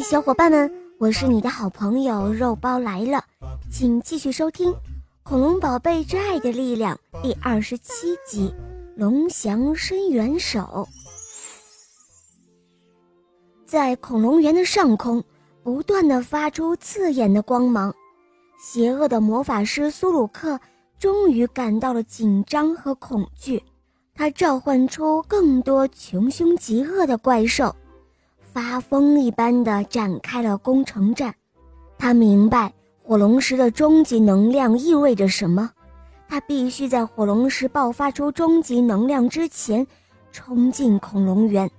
小伙伴们，我是你的好朋友肉包来了，请继续收听《恐龙宝贝之爱的力量》第二十七集《龙翔伸援手》。在恐龙园的上空，不断的发出刺眼的光芒，邪恶的魔法师苏鲁克终于感到了紧张和恐惧，他召唤出更多穷凶极恶的怪兽。发疯一般的展开了攻城战，他明白火龙石的终极能量意味着什么，他必须在火龙石爆发出终极能量之前冲进恐龙园。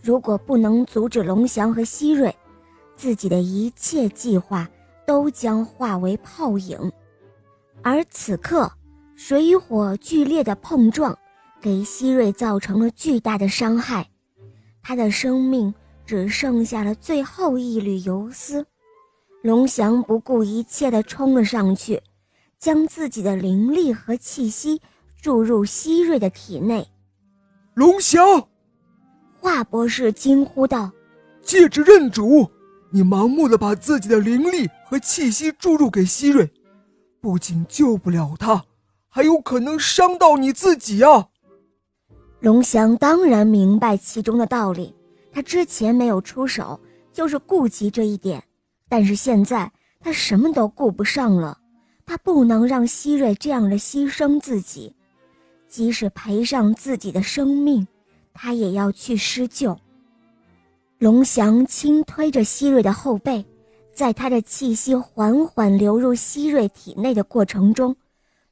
如果不能阻止龙翔和希瑞，自己的一切计划都将化为泡影。而此刻，水与火剧烈的碰撞，给希瑞造成了巨大的伤害，他的生命。只剩下了最后一缕游丝，龙翔不顾一切地冲了上去，将自己的灵力和气息注入希瑞的体内。龙翔，华博士惊呼道：“戒指认主！你盲目的把自己的灵力和气息注入给希瑞，不仅救不了他，还有可能伤到你自己啊！”龙翔当然明白其中的道理。他之前没有出手，就是顾及这一点，但是现在他什么都顾不上了。他不能让希瑞这样的牺牲自己，即使赔上自己的生命，他也要去施救。龙翔轻推着希瑞的后背，在他的气息缓缓流入希瑞体内的过程中，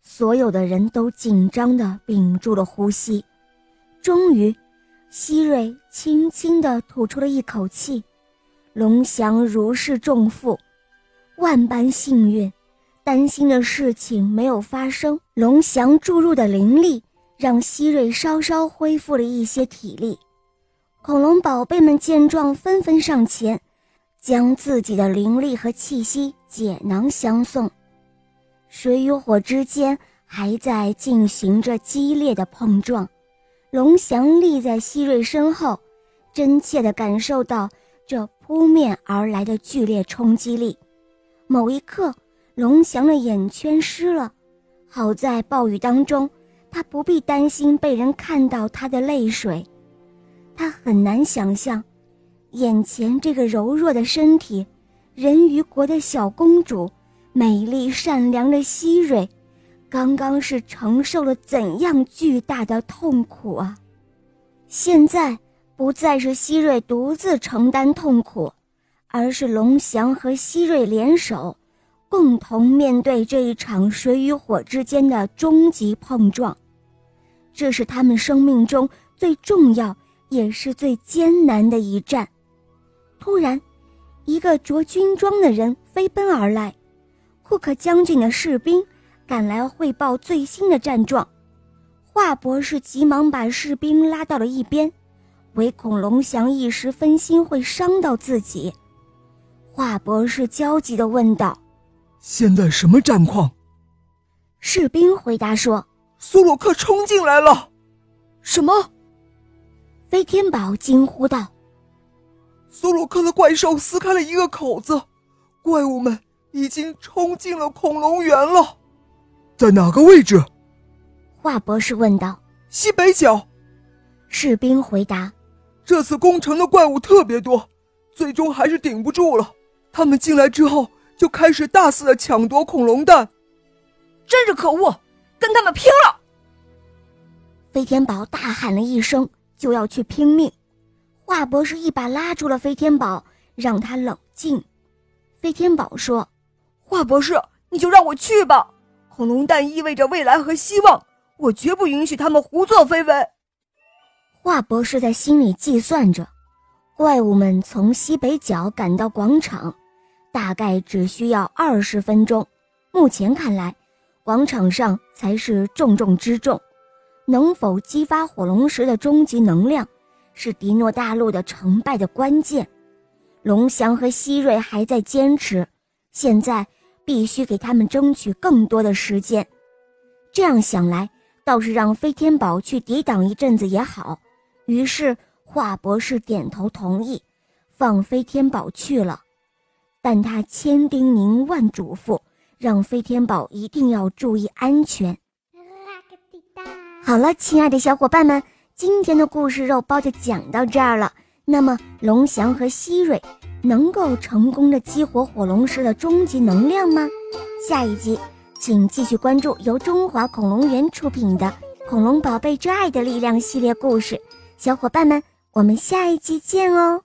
所有的人都紧张地屏住了呼吸。终于。希瑞轻轻地吐出了一口气，龙翔如释重负，万般幸运，担心的事情没有发生。龙翔注入的灵力让希瑞稍稍恢复了一些体力。恐龙宝贝们见状，纷纷上前，将自己的灵力和气息解囊相送。水与火之间还在进行着激烈的碰撞。龙翔立在希瑞身后，真切地感受到这扑面而来的剧烈冲击力。某一刻，龙翔的眼圈湿了。好在暴雨当中，他不必担心被人看到他的泪水。他很难想象，眼前这个柔弱的身体，人鱼国的小公主，美丽善良的希瑞。刚刚是承受了怎样巨大的痛苦啊！现在不再是希瑞独自承担痛苦，而是龙翔和希瑞联手，共同面对这一场水与火之间的终极碰撞。这是他们生命中最重要也是最艰难的一战。突然，一个着军装的人飞奔而来，库克将军的士兵。赶来汇报最新的战状，华博士急忙把士兵拉到了一边，唯恐龙翔一时分心会伤到自己。华博士焦急地问道：“现在什么战况？”士兵回答说：“苏鲁克冲进来了。”“什么？”飞天宝惊呼道：“苏鲁克的怪兽撕开了一个口子，怪物们已经冲进了恐龙园了。”在哪个位置？华博士问道。西北角，士兵回答。这次攻城的怪物特别多，最终还是顶不住了。他们进来之后就开始大肆的抢夺恐龙蛋，真是可恶！跟他们拼了！飞天宝大喊了一声，就要去拼命。华博士一把拉住了飞天宝，让他冷静。飞天宝说：“华博士，你就让我去吧。”恐龙蛋意味着未来和希望，我绝不允许他们胡作非为。华博士在心里计算着，怪物们从西北角赶到广场，大概只需要二十分钟。目前看来，广场上才是重中之重。能否激发火龙石的终极能量，是迪诺大陆的成败的关键。龙翔和希瑞还在坚持，现在。必须给他们争取更多的时间，这样想来，倒是让飞天宝去抵挡一阵子也好。于是，华博士点头同意，放飞天宝去了，但他千叮咛万嘱咐，让飞天宝一定要注意安全。好了，亲爱的小伙伴们，今天的故事肉包就讲到这儿了。那么，龙翔和希瑞能够成功的激活火龙石的终极能量吗？下一集，请继续关注由中华恐龙园出品的《恐龙宝贝之爱的力量》系列故事。小伙伴们，我们下一集见哦！